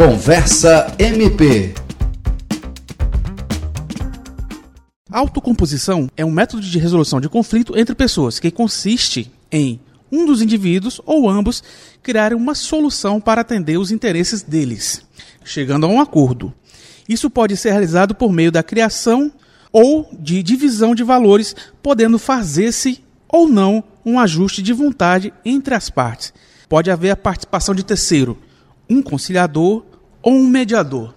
Conversa MP. Autocomposição é um método de resolução de conflito entre pessoas que consiste em um dos indivíduos ou ambos criarem uma solução para atender os interesses deles, chegando a um acordo. Isso pode ser realizado por meio da criação ou de divisão de valores, podendo fazer-se ou não um ajuste de vontade entre as partes. Pode haver a participação de terceiro, um conciliador ou um mediador.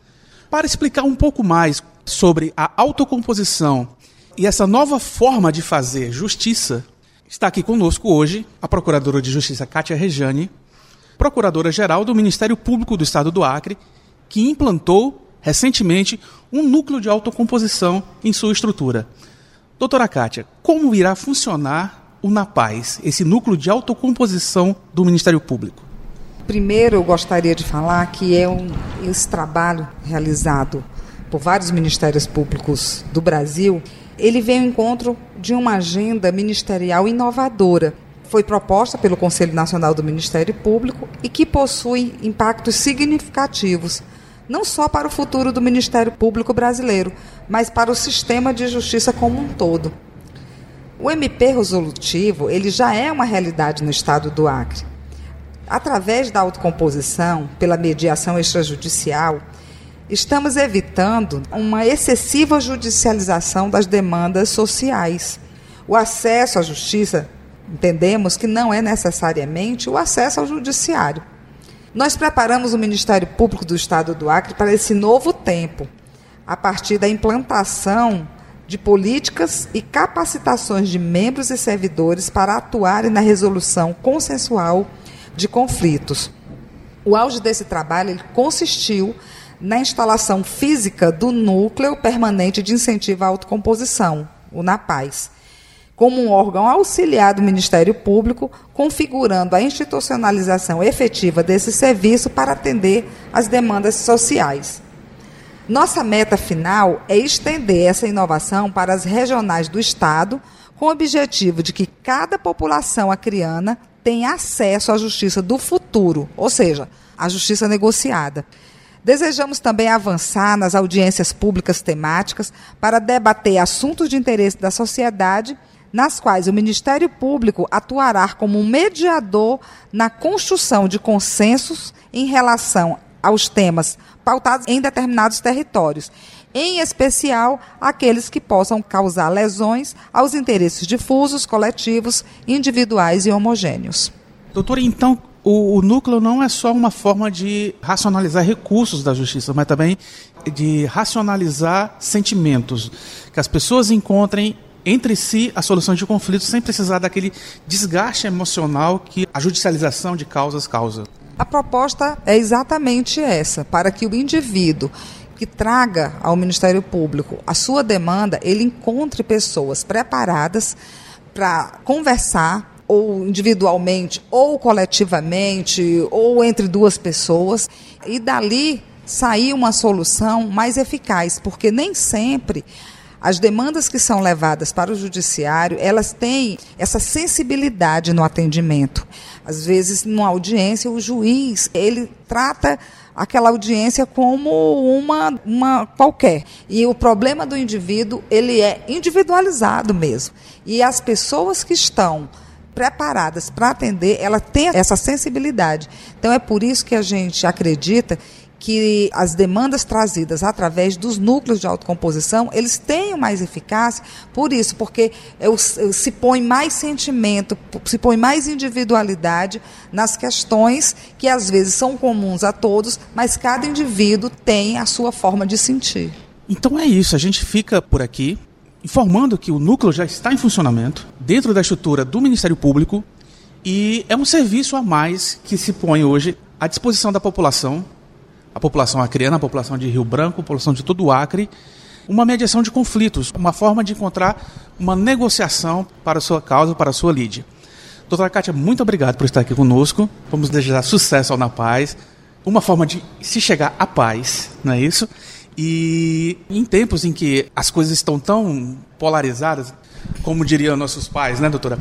Para explicar um pouco mais sobre a autocomposição e essa nova forma de fazer justiça, está aqui conosco hoje a Procuradora de Justiça Kátia Rejane, Procuradora-Geral do Ministério Público do Estado do Acre, que implantou recentemente um núcleo de autocomposição em sua estrutura. Doutora Kátia, como irá funcionar o NAPAZ, esse núcleo de autocomposição do Ministério Público? Primeiro, eu gostaria de falar que é um, esse trabalho realizado por vários ministérios públicos do Brasil, ele vem ao encontro de uma agenda ministerial inovadora. Foi proposta pelo Conselho Nacional do Ministério Público e que possui impactos significativos, não só para o futuro do Ministério Público brasileiro, mas para o sistema de justiça como um todo. O MP resolutivo, ele já é uma realidade no estado do Acre. Através da autocomposição, pela mediação extrajudicial, estamos evitando uma excessiva judicialização das demandas sociais. O acesso à justiça, entendemos que não é necessariamente o acesso ao judiciário. Nós preparamos o Ministério Público do Estado do Acre para esse novo tempo, a partir da implantação de políticas e capacitações de membros e servidores para atuarem na resolução consensual de conflitos. O auge desse trabalho consistiu na instalação física do Núcleo Permanente de Incentivo à Autocomposição, o NAPAZ, como um órgão auxiliar do Ministério Público, configurando a institucionalização efetiva desse serviço para atender às demandas sociais. Nossa meta final é estender essa inovação para as regionais do Estado, com o objetivo de que cada população acriana tenha acesso à justiça do futuro, ou seja, à justiça negociada. Desejamos também avançar nas audiências públicas temáticas para debater assuntos de interesse da sociedade, nas quais o Ministério Público atuará como um mediador na construção de consensos em relação aos temas pautados em determinados territórios, em especial aqueles que possam causar lesões aos interesses difusos, coletivos, individuais e homogêneos. Doutora, então o, o, núcleo não é só uma forma de racionalizar recursos da justiça, mas também de racionalizar sentimentos, que as pessoas encontrem entre si a solução de conflitos sem precisar daquele desgaste emocional que a judicialização de causas causa. A proposta é exatamente essa, para que o indivíduo que traga ao Ministério Público a sua demanda, ele encontre pessoas preparadas para conversar ou individualmente, ou coletivamente, ou entre duas pessoas, e dali sair uma solução mais eficaz, porque nem sempre as demandas que são levadas para o judiciário, elas têm essa sensibilidade no atendimento. Às vezes, numa audiência, o juiz, ele trata aquela audiência como uma, uma qualquer. E o problema do indivíduo, ele é individualizado mesmo. E as pessoas que estão preparadas para atender, ela tem essa sensibilidade. Então é por isso que a gente acredita que as demandas trazidas através dos núcleos de autocomposição, eles tenham mais eficácia, por isso, porque eu, se põe mais sentimento, se põe mais individualidade nas questões que às vezes são comuns a todos, mas cada indivíduo tem a sua forma de sentir. Então é isso, a gente fica por aqui informando que o núcleo já está em funcionamento dentro da estrutura do Ministério Público e é um serviço a mais que se põe hoje à disposição da população a população acreana, a população de Rio Branco, a população de todo o Acre, uma mediação de conflitos, uma forma de encontrar uma negociação para a sua causa, para a sua lide. Doutora Kátia, muito obrigado por estar aqui conosco. Vamos desejar sucesso ao Na Paz. Uma forma de se chegar à paz, não é isso? E em tempos em que as coisas estão tão polarizadas, como diriam nossos pais, né, doutora?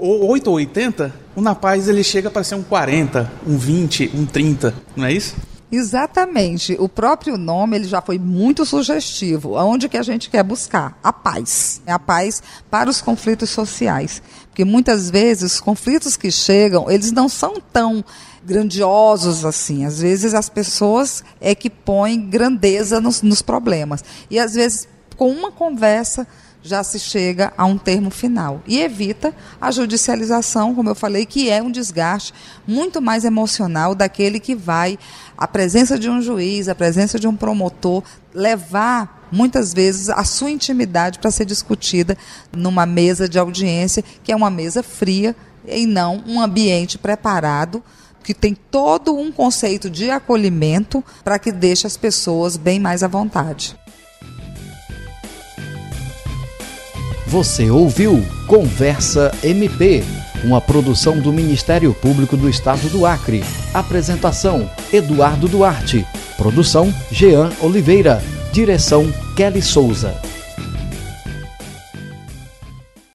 8 ou 80, o Na Paz ele chega para ser um 40, um 20, um 30, não é isso? Exatamente. O próprio nome ele já foi muito sugestivo. Aonde que a gente quer buscar? A paz. A paz para os conflitos sociais. Porque muitas vezes os conflitos que chegam, eles não são tão grandiosos assim. Às vezes as pessoas é que põem grandeza nos, nos problemas. E às vezes, com uma conversa, já se chega a um termo final. E evita a judicialização, como eu falei, que é um desgaste muito mais emocional daquele que vai, a presença de um juiz, a presença de um promotor, levar muitas vezes a sua intimidade para ser discutida numa mesa de audiência, que é uma mesa fria e não um ambiente preparado que tem todo um conceito de acolhimento para que deixe as pessoas bem mais à vontade. Você ouviu Conversa MP, uma produção do Ministério Público do Estado do Acre. Apresentação: Eduardo Duarte. Produção: Jean Oliveira. Direção: Kelly Souza.